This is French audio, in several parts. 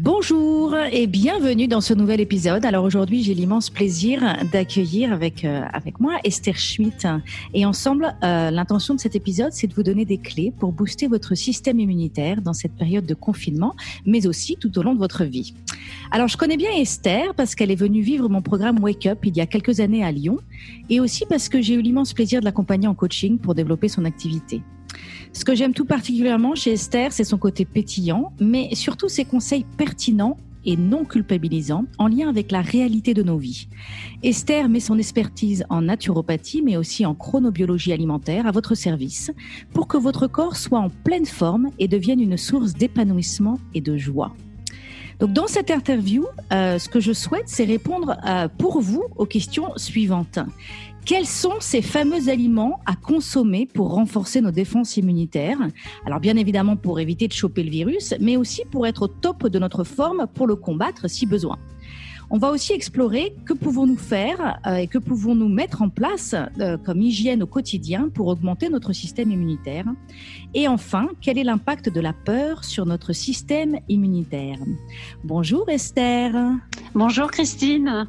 Bonjour et bienvenue dans ce nouvel épisode. Alors aujourd'hui, j'ai l'immense plaisir d'accueillir avec euh, avec moi Esther Schmidt et ensemble, euh, l'intention de cet épisode, c'est de vous donner des clés pour booster votre système immunitaire dans cette période de confinement, mais aussi tout au long de votre vie. Alors, je connais bien Esther parce qu'elle est venue vivre mon programme Wake Up il y a quelques années à Lyon et aussi parce que j'ai eu l'immense plaisir de l'accompagner en coaching pour développer son activité. Ce que j'aime tout particulièrement chez Esther, c'est son côté pétillant, mais surtout ses conseils pertinents et non culpabilisants en lien avec la réalité de nos vies. Esther met son expertise en naturopathie, mais aussi en chronobiologie alimentaire à votre service pour que votre corps soit en pleine forme et devienne une source d'épanouissement et de joie. Donc dans cette interview, euh, ce que je souhaite, c'est répondre euh, pour vous aux questions suivantes. Quels sont ces fameux aliments à consommer pour renforcer nos défenses immunitaires? Alors bien évidemment pour éviter de choper le virus, mais aussi pour être au top de notre forme pour le combattre si besoin. On va aussi explorer que pouvons-nous faire euh, et que pouvons-nous mettre en place euh, comme hygiène au quotidien pour augmenter notre système immunitaire. Et enfin, quel est l'impact de la peur sur notre système immunitaire? Bonjour Esther. Bonjour Christine.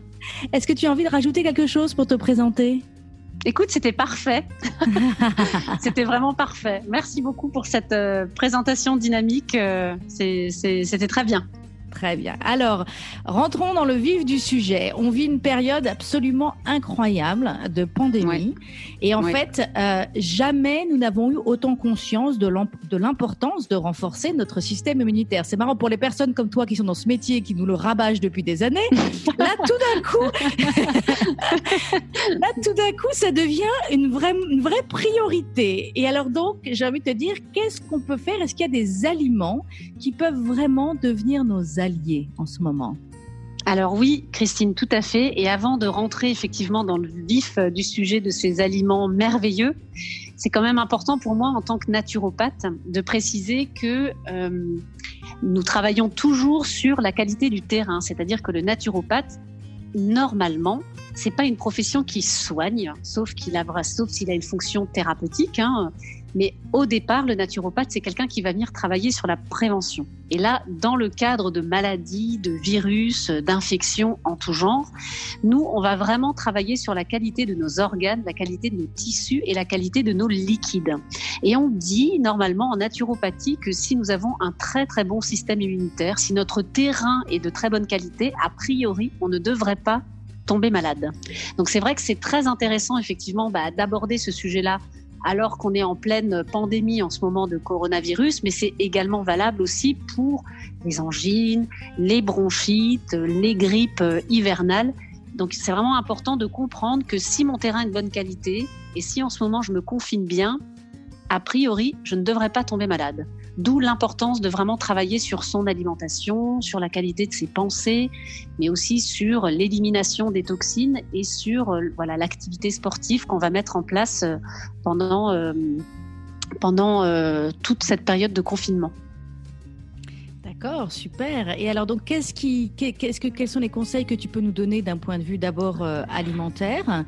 Est-ce que tu as envie de rajouter quelque chose pour te présenter? Écoute, c'était parfait. c'était vraiment parfait. Merci beaucoup pour cette euh, présentation dynamique. c'était très bien. Très bien. Alors, rentrons dans le vif du sujet. On vit une période absolument incroyable de pandémie. Et en fait, euh, jamais nous n'avons eu autant conscience de l'importance de renforcer notre système immunitaire. C'est marrant pour les personnes comme toi qui sont dans ce métier, qui nous le rabâchent depuis des années. Là, tout d'un coup, là, tout d'un coup, ça devient une vraie, une vraie priorité. Et alors donc, j'ai envie de te dire, qu'est-ce qu'on peut faire? Est-ce qu'il y a des aliments qui peuvent vraiment devenir nos alliés en ce moment alors oui, Christine, tout à fait. Et avant de rentrer effectivement dans le vif euh, du sujet de ces aliments merveilleux, c'est quand même important pour moi en tant que naturopathe de préciser que euh, nous travaillons toujours sur la qualité du terrain, c'est-à-dire que le naturopathe, normalement, c'est pas une profession qui soigne, sauf qu'il a, sauf s'il a une fonction thérapeutique. Hein. Mais au départ, le naturopathe, c'est quelqu'un qui va venir travailler sur la prévention. Et là, dans le cadre de maladies, de virus, d'infections en tout genre, nous, on va vraiment travailler sur la qualité de nos organes, la qualité de nos tissus et la qualité de nos liquides. Et on dit normalement en naturopathie que si nous avons un très très bon système immunitaire, si notre terrain est de très bonne qualité, a priori, on ne devrait pas tomber malade. Donc c'est vrai que c'est très intéressant effectivement bah, d'aborder ce sujet-là alors qu'on est en pleine pandémie en ce moment de coronavirus, mais c'est également valable aussi pour les angines, les bronchites, les grippes hivernales. Donc c'est vraiment important de comprendre que si mon terrain est de bonne qualité et si en ce moment je me confine bien, a priori, je ne devrais pas tomber malade. D'où l'importance de vraiment travailler sur son alimentation, sur la qualité de ses pensées, mais aussi sur l'élimination des toxines et sur euh, voilà l'activité sportive qu'on va mettre en place euh, pendant euh, pendant toute cette période de confinement. D'accord, super. Et alors donc, qu'est-ce qui, qu'est-ce que, quels sont les conseils que tu peux nous donner d'un point de vue d'abord alimentaire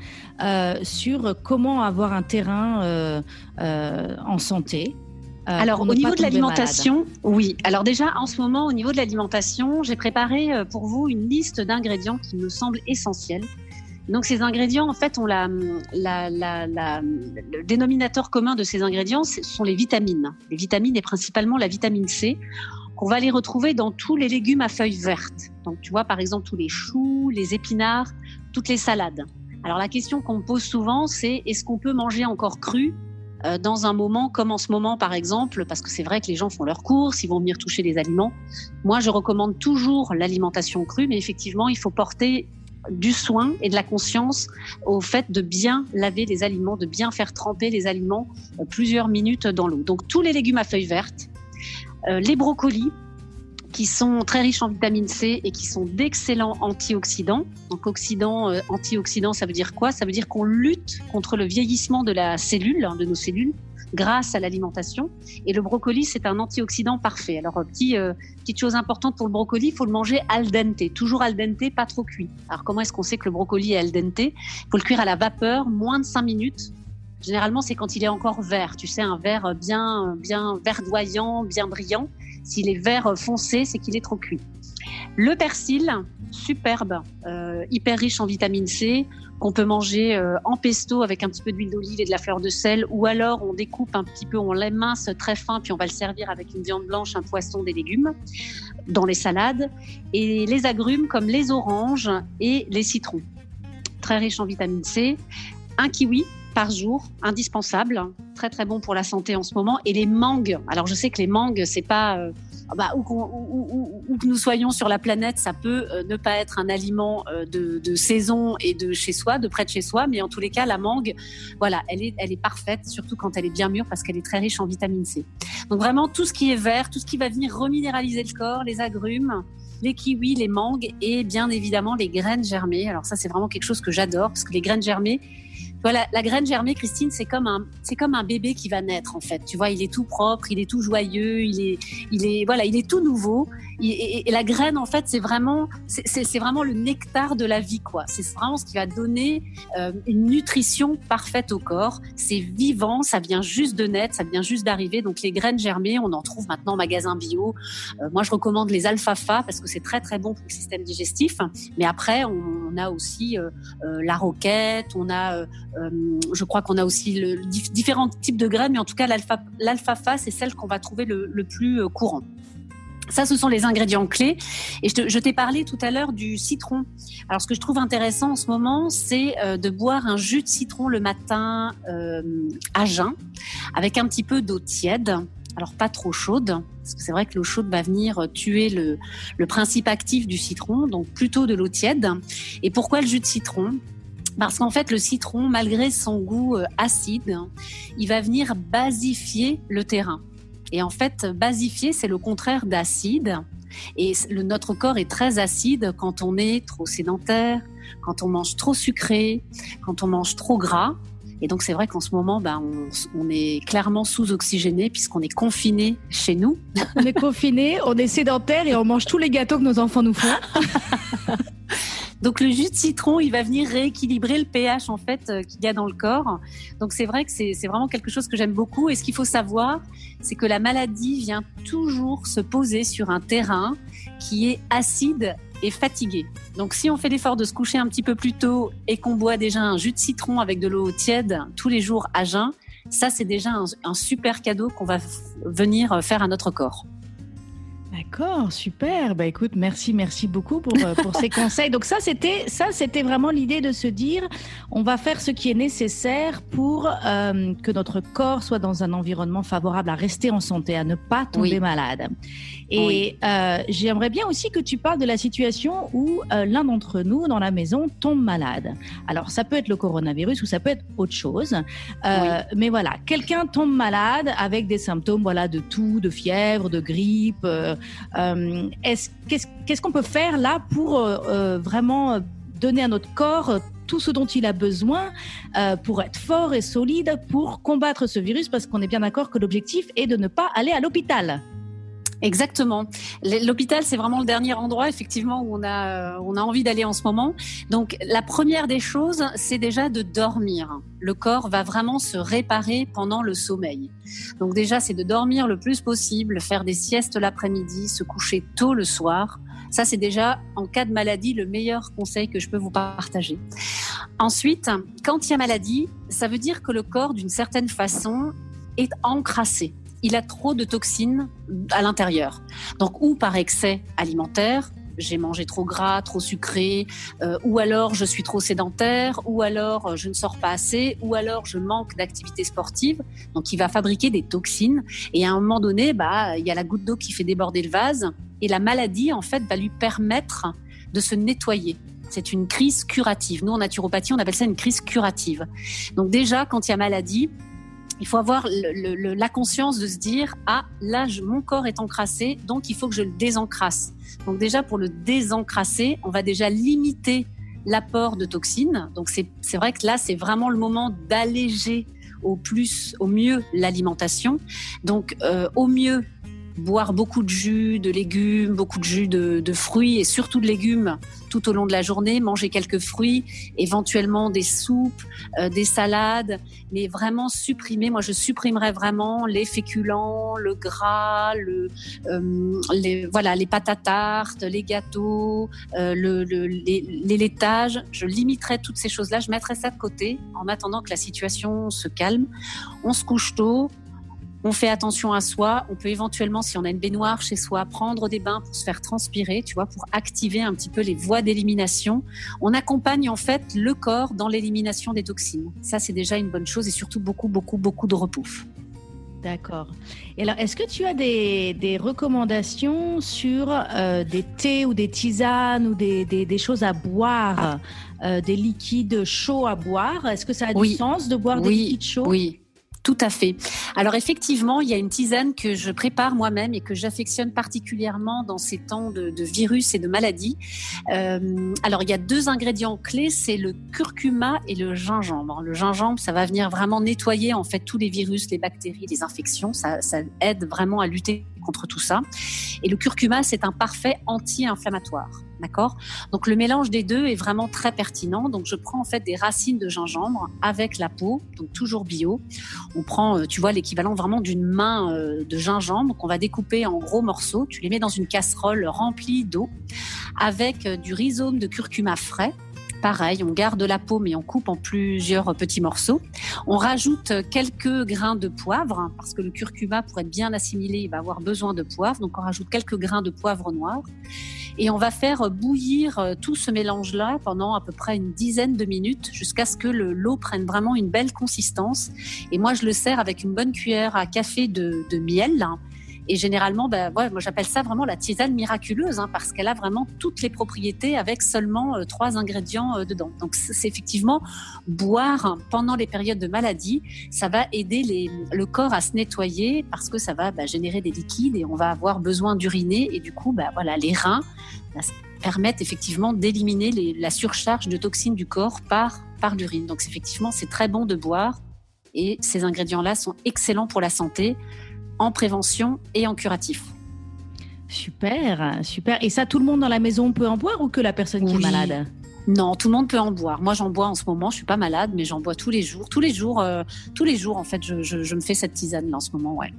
sur comment avoir un terrain en santé? Euh, Alors au niveau de l'alimentation, oui. Alors déjà en ce moment au niveau de l'alimentation, j'ai préparé euh, pour vous une liste d'ingrédients qui me semblent essentiels. Donc ces ingrédients, en fait, ont la, la, la, le dénominateur commun de ces ingrédients, ce sont les vitamines. Les vitamines et principalement la vitamine C. On va les retrouver dans tous les légumes à feuilles vertes. Donc tu vois par exemple tous les choux, les épinards, toutes les salades. Alors la question qu'on me pose souvent, c'est est-ce qu'on peut manger encore cru euh, dans un moment comme en ce moment, par exemple, parce que c'est vrai que les gens font leurs courses, ils vont venir toucher les aliments. Moi, je recommande toujours l'alimentation crue, mais effectivement, il faut porter du soin et de la conscience au fait de bien laver les aliments, de bien faire tremper les aliments euh, plusieurs minutes dans l'eau. Donc tous les légumes à feuilles vertes, euh, les brocolis, qui sont très riches en vitamine C et qui sont d'excellents antioxydants. Donc oxydants, euh, antioxydants, ça veut dire quoi? Ça veut dire qu'on lutte contre le vieillissement de la cellule, hein, de nos cellules, grâce à l'alimentation. Et le brocoli, c'est un antioxydant parfait. Alors, petit, euh, petite chose importante pour le brocoli, il faut le manger al dente, toujours al dente, pas trop cuit. Alors, comment est-ce qu'on sait que le brocoli est al dente? Il faut le cuire à la vapeur, moins de 5 minutes. Généralement, c'est quand il est encore vert. Tu sais, un vert bien, bien verdoyant, bien brillant. S'il est vert foncé, c'est qu'il est trop cuit. Le persil, superbe, euh, hyper riche en vitamine C, qu'on peut manger euh, en pesto avec un petit peu d'huile d'olive et de la fleur de sel, ou alors on découpe un petit peu, on l'émince très fin, puis on va le servir avec une viande blanche, un poisson, des légumes dans les salades, et les agrumes comme les oranges et les citrons, très riches en vitamine C. Un kiwi, par jour, indispensable, très très bon pour la santé en ce moment. Et les mangues. Alors je sais que les mangues, c'est pas euh, bah, où, que nous soyons sur la planète, ça peut euh, ne pas être un aliment euh, de, saison et de chez soi, de près de chez soi, mais en tous les cas, la mangue, voilà, elle est, elle est parfaite, surtout quand elle est bien mûre parce qu'elle est très riche en vitamine C. Donc vraiment, tout ce qui est vert, tout ce qui va venir reminéraliser le corps, les agrumes, les kiwis, les mangues et bien évidemment les graines germées. Alors ça, c'est vraiment quelque chose que j'adore parce que les graines germées, voilà, la graine germée, Christine, c'est comme un, c'est comme un bébé qui va naître en fait. Tu vois, il est tout propre, il est tout joyeux, il est, il est, voilà, il est tout nouveau. Et, la graine, en fait, c'est vraiment, c'est vraiment le nectar de la vie, quoi. C'est vraiment ce qui va donner euh, une nutrition parfaite au corps. C'est vivant, ça vient juste de naître, ça vient juste d'arriver. Donc les graines germées, on en trouve maintenant en magasin bio. Euh, moi, je recommande les alfalfa parce que c'est très très bon pour le système digestif. Mais après, on, a aussi euh, la roquette, on a je crois qu'on a aussi le, différents types de graines, mais en tout cas, l'alfalfa, c'est celle qu'on va trouver le, plus euh, courant. Ça, ce sont les ingrédients clés. Et je t'ai parlé tout à l'heure du citron. Alors, ce que je trouve intéressant en ce moment, c'est euh, de boire un jus de citron le matin à jeun, avec un petit peu d'eau tiède. Alors, pas trop chaude, parce que c'est vrai que l'eau chaude va venir tuer le, le principe actif du citron, donc plutôt de l'eau tiède. Et pourquoi le jus de citron? Parce qu'en fait, le citron, malgré son goût euh, acide, il va venir basifier le terrain. Et en fait, basifier, c'est le contraire d'acide. Et le, notre corps est très acide quand on est trop sédentaire, quand on mange trop sucré, quand on mange trop gras. Et donc c'est vrai qu'en ce moment, on, on, est clairement sous-oxygéné puisqu'on est confiné chez nous. On est confiné, on est sédentaire et on mange tous les gâteaux que nos enfants nous font. Donc le jus de citron, il va venir rééquilibrer le pH en fait euh, qu'il y a dans le corps. Donc c'est vrai que c'est vraiment quelque chose que j'aime beaucoup. Et ce qu'il faut savoir, c'est que la maladie vient toujours se poser sur un terrain qui est acide et fatigué. Donc si on fait l'effort de se coucher un petit peu plus tôt et qu'on boit déjà un jus de citron avec de l'eau tiède tous les jours à jeun, ça c'est déjà un super cadeau qu'on va venir faire à notre corps. D'accord, super. Bah écoute, merci, merci beaucoup pour, euh, pour ces conseils. Donc ça, c'était ça, c'était vraiment l'idée de se dire, on va faire ce qui est nécessaire pour euh, que notre corps soit dans un environnement favorable à rester en santé, à ne pas tomber malade. Et euh, j'aimerais bien aussi que tu parles de la situation où euh, l'un d'entre nous dans la maison tombe malade. Alors ça peut être le coronavirus ou ça peut être autre chose. Euh, mais voilà, quelqu'un tombe malade avec des symptômes voilà de toux, de fièvre, de grippe. Qu'est-ce qu'on peut faire là pour vraiment donner à notre corps tout ce dont il a besoin pour être fort et solide pour combattre ce virus parce qu'on est bien d'accord que l'objectif est de ne pas aller à l'hôpital? Exactement. L'hôpital, c'est vraiment le dernier endroit, effectivement, où on a, on a envie d'aller en ce moment. Donc, la première des choses, c'est déjà de dormir. Le corps va vraiment se réparer pendant le sommeil. Donc, déjà, c'est de dormir le plus possible, faire des siestes l'après-midi, se coucher tôt le soir. Ça, c'est déjà, en cas de maladie, le meilleur conseil que je peux vous partager. Ensuite, quand il y a maladie, ça veut dire que le corps, d'une certaine façon, est encrassé il a trop de toxines à l'intérieur. Donc, ou par excès alimentaire, j'ai mangé trop gras, trop sucré, euh, ou alors je suis trop sédentaire, ou alors euh, je ne sors pas assez, ou alors je manque d'activité sportive. Donc, il va fabriquer des toxines. Et à un moment donné, bah, il y a la goutte d'eau qui fait déborder le vase, et la maladie, en fait, va lui permettre de se nettoyer. C'est une crise curative. Nous, en naturopathie, on appelle ça une crise curative. Donc déjà, quand il y a maladie, il faut avoir la conscience de se dire ah là mon corps est encrassé donc il faut que je le désencrasse. Donc déjà pour le désencrasser, on va déjà limiter l'apport de toxines. Donc c'est vrai que là c'est vraiment le moment d'alléger au plus, au mieux l'alimentation. Donc euh, au mieux boire beaucoup de jus, de légumes, beaucoup de jus de, fruits et surtout de légumes tout au long de la journée, manger quelques fruits, éventuellement des soupes, euh, des salades, mais vraiment supprimer. Moi, je supprimerais vraiment les féculents, le gras, euh, les, voilà, les pâtes à tarte, les gâteaux, euh, le, les, les laitages. Je limiterais toutes ces choses-là. Je mettrais ça de côté en attendant que la situation se calme. On se couche tôt, on fait attention à soi. On peut éventuellement, si on a une baignoire chez soi, prendre des bains pour se faire transpirer, tu vois, pour activer un petit peu les voies d'élimination. On accompagne en fait le corps dans l'élimination des toxines. Ça, c'est déjà une bonne chose et surtout beaucoup, beaucoup, beaucoup de repos. D'accord. Et alors, est-ce que tu as des, recommandations sur euh, des thés ou des tisanes ou des, choses à boire, euh, des liquides chauds à boire? Est-ce que ça a du sens de boire des liquides chauds? Oui, tout à fait. Alors effectivement, il y a une tisane que je prépare moi-même et que j'affectionne particulièrement dans ces temps de, virus et de maladies. Euh, alors il y a deux ingrédients clés, c'est le curcuma et le gingembre. Le gingembre, ça va venir vraiment nettoyer en fait tous les virus, les bactéries, les infections. Ça, ça aide vraiment à lutter contre tout ça. Et le curcuma, c'est un parfait anti-inflammatoire. D'accord? Donc le mélange des deux est vraiment très pertinent. Donc je prends en fait des racines de gingembre avec la peau, toujours bio. On prend, euh, tu vois, l'équivalent vraiment d'une main euh, de gingembre qu'on va découper en gros morceaux. Tu les mets dans une casserole remplie d'eau avec euh, du rhizome de curcuma frais Pareil, on garde la peau mais on coupe en plusieurs petits morceaux. On rajoute quelques grains de poivre hein, parce que le curcuma pour être bien assimilé, il va avoir besoin de poivre. Donc on rajoute quelques grains de poivre noir et on va faire bouillir tout ce mélange-là pendant à peu près une dizaine de minutes jusqu'à ce que l'eau prenne vraiment une belle consistance. Et moi, je le sers avec une bonne cuillère à café de, de miel. Et généralement, ben, moi j'appelle ça vraiment la tisane miraculeuse, hein, parce qu'elle a vraiment toutes les propriétés avec seulement euh, trois ingrédients euh, dedans. Donc c'est effectivement boire pendant les périodes de maladie, ça va aider le corps à se nettoyer parce que ça va ben, générer des liquides et on va avoir besoin d'uriner et du coup, ben, les reins permettent effectivement d'éliminer la surcharge de toxines du corps par, par l'urine. Donc effectivement, c'est très bon de boire et ces ingrédients-là sont excellents pour la santé en prévention et en curatif. Super, super. Et ça, tout le monde dans la maison peut en boire ou que la personne qui est malade? Non, tout le monde peut en boire. Moi, j'en bois en ce moment. Je suis pas malade, mais j'en bois tous les jours. Tous les jours, euh, tous les jours, en fait, je, me fais cette tisane là en ce moment. Ouais.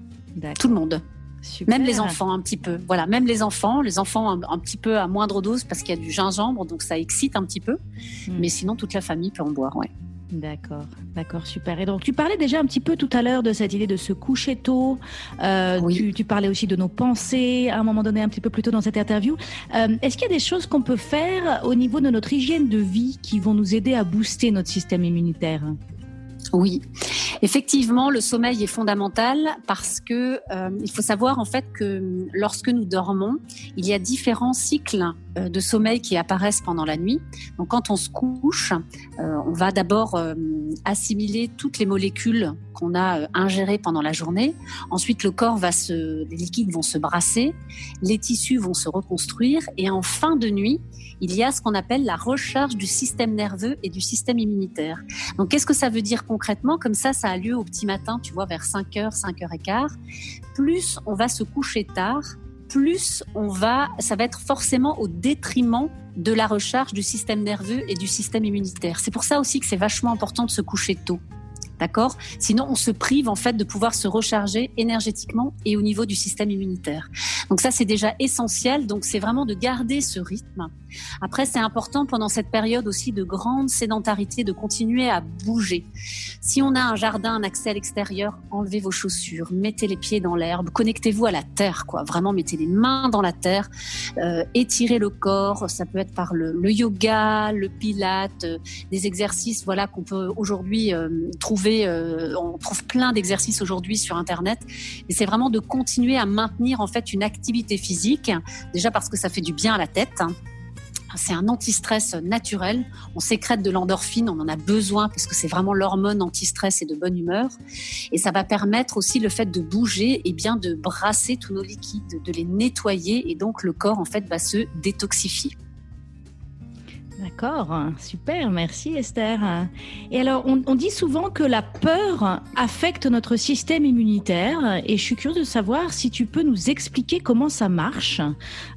Tout le monde. Même les enfants un petit peu. Voilà, même les enfants, les enfants un, petit peu à moindre dose parce qu'il y a du gingembre, donc ça excite un petit peu. Hmm. Mais sinon, toute la famille peut en boire. Ouais. D'accord, d'accord, super. Et donc, tu parlais déjà un petit peu tout à l'heure de cette idée de se coucher tôt. Euh, tu, parlais aussi de nos pensées à un moment donné, un petit peu plus tôt dans cette interview. Euh, est-ce qu'il y a des choses qu'on peut faire au niveau de notre hygiène de vie qui vont nous aider à booster notre système immunitaire? Oui, effectivement, le sommeil est fondamental parce que euh, il faut savoir en fait que lorsque nous dormons, il y a différents cycles euh, de sommeil qui apparaissent pendant la nuit. Donc quand on se couche, euh, on va d'abord assimiler toutes les molécules qu'on a ingérées pendant la journée. Ensuite, le corps va se, les liquides vont se brasser, les tissus vont se reconstruire et en fin de nuit, il y a ce qu'on appelle la recharge du système nerveux et du système immunitaire. Donc, qu'est-ce que ça veut dire concrètement Comme ça, ça a lieu au petit matin, tu vois, vers 5h, 5h15. Plus on va se coucher tard, plus on va, ça va être forcément au détriment de la recharge du système nerveux et du système immunitaire. C'est pour ça aussi que c'est vachement important de se coucher tôt. D'accord? Sinon, on se prive en fait de pouvoir se recharger énergétiquement et au niveau du système immunitaire. Donc ça, c'est déjà essentiel. Donc c'est vraiment de garder ce rythme. Après, c'est important pendant cette période aussi de grande sédentarité de continuer à bouger. Si on a un jardin, un accès à l'extérieur, enlevez vos chaussures, mettez les pieds dans l'herbe, connectez-vous à la terre, quoi. Vraiment, mettez les mains dans la terre, euh, étirez le corps. Ça peut être par le, yoga, le pilate, euh, des exercices, voilà, qu'on peut aujourd'hui euh, trouver euh, on trouve plein d'exercices aujourd'hui sur Internet. Et c'est vraiment de continuer à maintenir en fait une activité physique, déjà parce que ça fait du bien à la tête. c'est un anti-stress naturel. On sécrète de l'endorphine, on en a besoin parce que c'est vraiment l'hormone anti-stress et de bonne humeur. Et ça va permettre aussi le fait de bouger et bien de brasser tous nos liquides, de les nettoyer et donc le corps en fait va se détoxifier. D'accord, super, merci Esther. Et alors, on, dit souvent que la peur affecte notre système immunitaire et je suis curieuse de savoir si tu peux nous expliquer comment ça marche,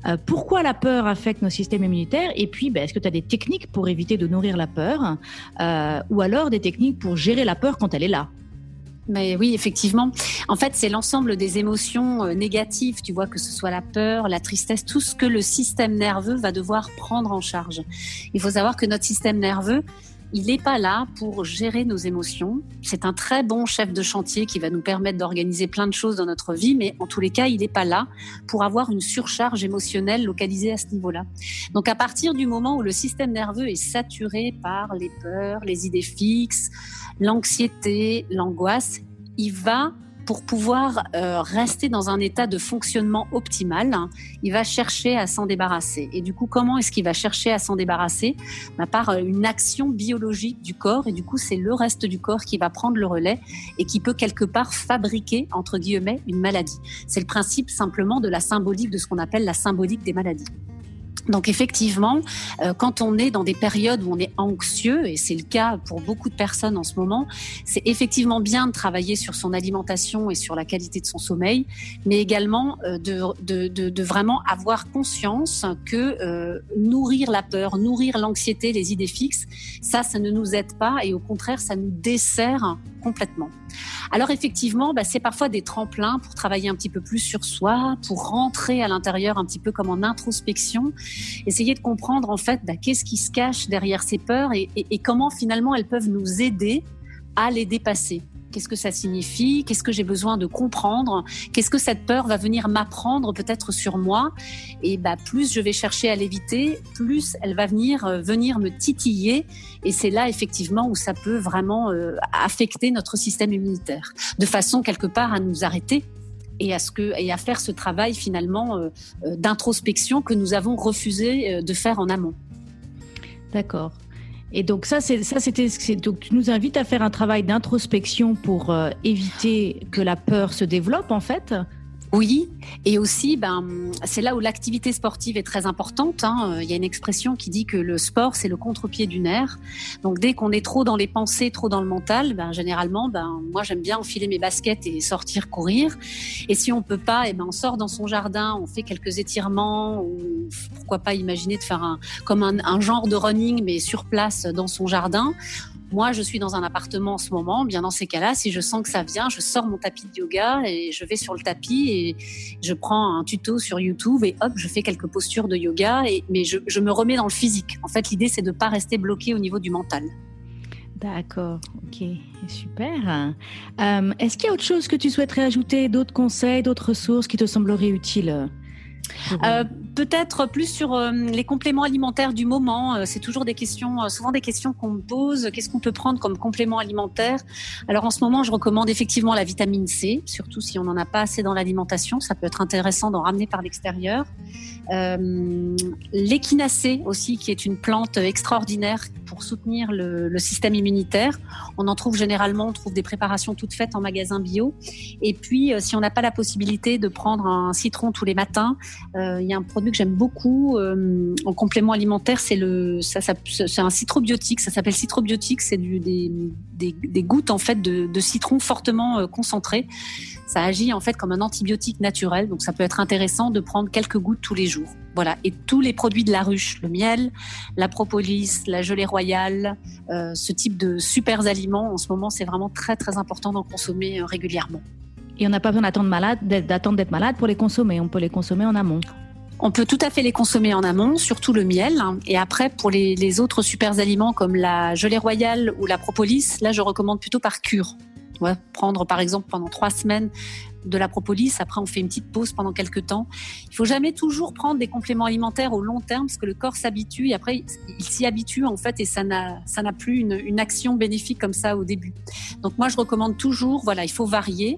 euh, pourquoi la peur affecte nos systèmes immunitaires et puis ben, est-ce que tu as des techniques pour éviter de nourrir la peur euh, ou alors des techniques pour gérer la peur quand elle est là? Mais oui, effectivement. En fait, c'est l'ensemble des émotions euh, négatives, tu vois, que ce soit la peur, la tristesse, tout ce que le système nerveux va devoir prendre en charge. Il faut savoir que notre système nerveux, il n'est pas là pour gérer nos émotions. C'est un très bon chef de chantier qui va nous permettre d'organiser plein de choses dans notre vie, mais en tous les cas, il n'est pas là pour avoir une surcharge émotionnelle localisée à ce niveau-là. Donc à partir du moment où le système nerveux est saturé par les peurs, les idées fixes, l'anxiété, l'angoisse, il va pour pouvoir euh, rester dans un état de fonctionnement optimal, il va chercher à s'en débarrasser. Et du coup, comment est-ce qu'il va chercher à s'en débarrasser? Bah, Par euh, une action biologique du corps. Et du coup, c'est le reste du corps qui va prendre le relais et qui peut quelque part fabriquer, entre guillemets, une maladie. C'est le principe simplement de la symbolique, de ce qu'on appelle la symbolique des maladies. Donc effectivement, euh, quand on est dans des périodes où on est anxieux, et c'est le cas pour beaucoup de personnes en ce moment, c'est effectivement bien de travailler sur son alimentation et sur la qualité de son sommeil, mais également euh, de, de, de, de, vraiment avoir conscience que euh, nourrir la peur, nourrir l'anxiété, les idées fixes, ça, ça ne nous aide pas et au contraire, ça nous dessert complètement. Alors effectivement, bah, c'est parfois des tremplins pour travailler un petit peu plus sur soi, pour rentrer à l'intérieur un petit peu comme en introspection, essayer de comprendre en fait bah, qu'est-ce qui se cache derrière ces peurs et, comment finalement elles peuvent nous aider à les dépasser. Qu'est-ce que ça signifie? Qu'est-ce que j'ai besoin de comprendre? Qu'est-ce que cette peur va venir m'apprendre peut-être sur moi? Et bah plus je vais chercher à l'éviter, plus elle va venir euh, venir me titiller. Et c'est là effectivement où ça peut vraiment euh, affecter notre système immunitaire, de façon quelque part à nous arrêter et à ce que et à faire ce travail finalement euh, d'introspection que nous avons refusé de faire en amont. D'accord. Et donc ça, c'est ça, c'était donc tu nous invites à faire un travail d'introspection pour euh, éviter que la peur se développe en fait. Oui, et aussi, ben, c'est là où l'activité sportive est très importante. Hein. Il y a une expression qui dit que le sport, c'est le contre-pied du nerf. Donc, dès qu'on est trop dans les pensées, trop dans le mental, ben, généralement, ben, moi, j'aime bien enfiler mes baskets et sortir courir. Et si on peut pas, eh ben, on sort dans son jardin, on fait quelques étirements, ou pourquoi pas imaginer de faire un, comme un genre de running, mais sur place dans son jardin. Moi, je suis dans un appartement en ce moment. Bien dans ces cas-là, si je sens que ça vient, je sors mon tapis de yoga et je vais sur le tapis et je prends un tuto sur YouTube et hop, je fais quelques postures de yoga. Et, mais je, je me remets dans le physique. En fait, l'idée, c'est de ne pas rester bloqué au niveau du mental. D'accord, ok, super. Euh, est-ce qu'il y a autre chose que tu souhaiterais ajouter, d'autres conseils, d'autres ressources qui te sembleraient utiles? Euh, peut-être plus sur euh, les compléments alimentaires du moment. Euh, c'est toujours des questions, souvent des questions qu'on me pose. Qu'est-ce qu'on peut prendre comme complément alimentaire? Alors en ce moment, je recommande effectivement la vitamine C, surtout si on n'en a pas assez dans l'alimentation. Ça peut être intéressant d'en ramener par l'extérieur. Euh, l'échinacée aussi, qui est une plante extraordinaire pour soutenir le, système immunitaire. On en trouve généralement, on trouve des préparations toutes faites en magasin bio. Et puis, si on n'a pas la possibilité de prendre un citron tous les matins, euh, il y a un produit que j'aime beaucoup euh, en complément alimentaire, c'est le, ça, c'est un citrobiotique. Ça s'appelle citrobiotique. C'est des, des, gouttes en fait de, citron fortement euh, concentrées. Ça agit en fait comme un antibiotique naturel, donc ça peut être intéressant de prendre quelques gouttes tous les jours. Voilà. Et tous les produits de la ruche, le miel, la propolis, la gelée royale, euh, ce type de super aliments, en ce moment, c'est vraiment très très important d'en consommer euh, régulièrement. Et on n'a pas besoin d'attendre malade, d'attendre d'être malade pour les consommer. On peut les consommer en amont. On peut tout à fait les consommer en amont, surtout le miel. Et après, pour les, autres super aliments comme la gelée royale ou la propolis, là, je recommande plutôt par cure. Ouais, prendre par exemple pendant trois semaines de la propolis, après on fait une petite pause pendant quelques temps. Il faut jamais toujours prendre des compléments alimentaires au long terme parce que le corps s'habitue et après il s'y habitue en fait et ça n'a ça n'a plus une, une action bénéfique comme ça au début. Donc moi je recommande toujours, voilà, il faut varier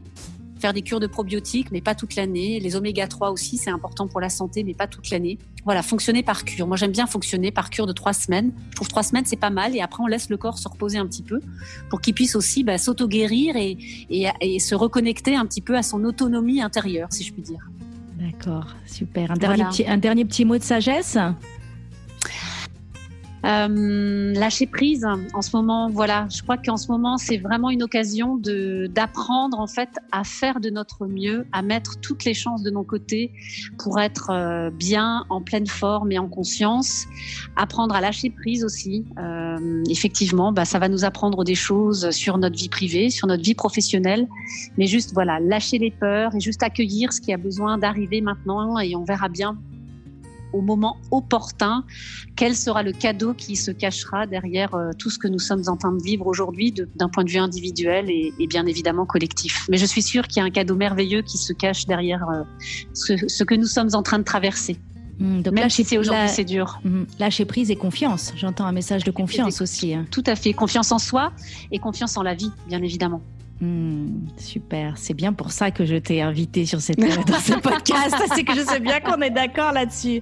faire des cures de probiotiques, mais pas toute l'année. Les oméga 3 aussi, c'est important pour la santé, mais pas toute l'année. Voilà, fonctionner par cure. Moi, j'aime bien fonctionner par cure de trois semaines. Je trouve trois semaines, c'est pas mal. Et après, on laisse le corps se reposer un petit peu pour qu'il puisse aussi bah, s'auto-guérir et, et, se reconnecter un petit peu à son autonomie intérieure, si je puis dire. D'accord, super. Un dernier, petit, un dernier petit mot de sagesse? Euh, lâcher prise en ce moment, voilà, je crois qu'en ce moment c'est vraiment une occasion de d'apprendre en fait à faire de notre mieux, à mettre toutes les chances de nos côtés pour être euh, bien, en pleine forme et en conscience. Apprendre à lâcher prise aussi. Euh, effectivement, bah, ça va nous apprendre des choses sur notre vie privée, sur notre vie professionnelle, mais juste voilà, lâcher les peurs et juste accueillir ce qui a besoin d'arriver maintenant et on verra bien au moment opportun quel sera le cadeau qui se cachera derrière euh, tout ce que nous sommes en train de vivre aujourd'hui d'un point de vue individuel et, bien évidemment collectif. Mais je suis sûre qu'il y a un cadeau merveilleux qui se cache derrière euh, ce, que nous sommes en train de traverser. Mmh, donc Même si c'est aujourd'hui c'est dur. Mmh, lâcher prise et confiance. J'entends un message de confiance aussi. Hein. Tout à fait. Confiance en soi et confiance en la vie, bien évidemment. Hmm, super, c'est bien pour ça que je t'ai invité sur cette, dans ce podcast. c'est que je sais bien qu'on est d'accord là-dessus.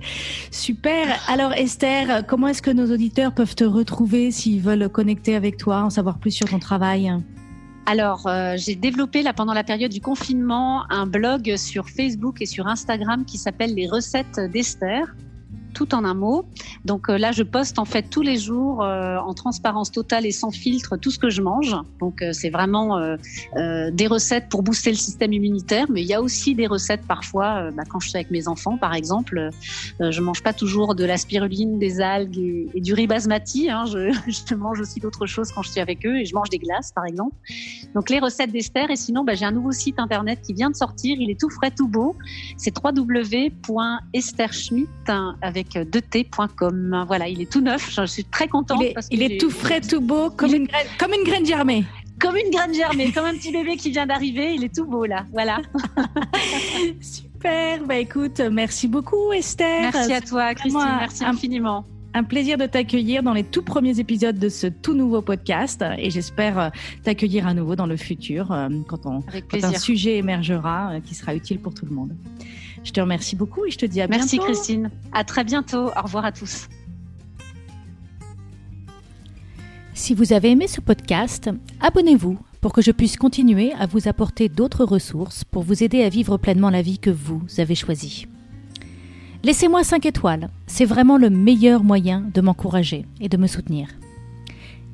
Super. Alors Esther, comment est-ce que nos auditeurs peuvent te retrouver s'ils veulent connecter avec toi, en savoir plus sur ton travail? Alors, euh, j'ai développé pendant la période du confinement un blog sur Facebook et sur Instagram qui s'appelle Les recettes d'Esther tout en un mot. Donc euh, là, je poste en fait tous les jours euh, en transparence totale et sans filtre tout ce que je mange. Donc euh, c'est vraiment des recettes pour booster le système immunitaire, mais il y a aussi des recettes parfois. Bah, quand je suis avec mes enfants, par exemple, je mange pas toujours de la spiruline, des algues et, du riz basmati. Hein. Je, mange aussi d'autres choses quand je suis avec eux et je mange des glaces, par exemple. Donc les recettes d'Esther. Et sinon, bah, j'ai un nouveau site internet qui vient de sortir. Il est tout frais, tout beau. C'est www.estherschmidt avec avec 2t.com. Voilà, il est tout neuf. Je suis très contente. Il est, tout frais, tout beau, comme, une graine, comme une graine germée. Comme une graine germée, comme un petit bébé qui vient d'arriver. Il est tout beau là. Voilà. Super. Bah écoute, merci beaucoup Esther. Merci à toi Christine. merci infiniment un plaisir de t'accueillir dans les tout premiers épisodes de ce tout nouveau podcast et j'espère euh, t'accueillir à nouveau dans le futur euh, quand, on, quand un sujet émergera euh, qui sera utile pour tout le monde. Je te remercie beaucoup et je te dis à bientôt. Merci Christine. À très bientôt. Au revoir à tous. Si vous avez aimé ce podcast, abonnez-vous pour que je puisse continuer à vous apporter d'autres ressources pour vous aider à vivre pleinement la vie que vous avez choisie. Laissez-moi 5 étoiles, c'est vraiment le meilleur moyen de m'encourager et de me soutenir.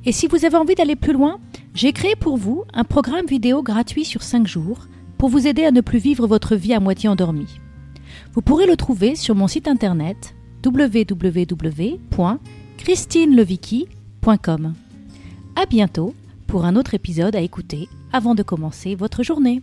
Et si vous avez envie d'aller plus loin, j'ai créé pour vous un programme vidéo gratuit sur 5 jours pour vous aider à ne plus vivre votre vie à moitié endormie. Vous pourrez le trouver sur mon site internet www.christineleviki.com. À bientôt pour un autre épisode à écouter avant de commencer votre journée.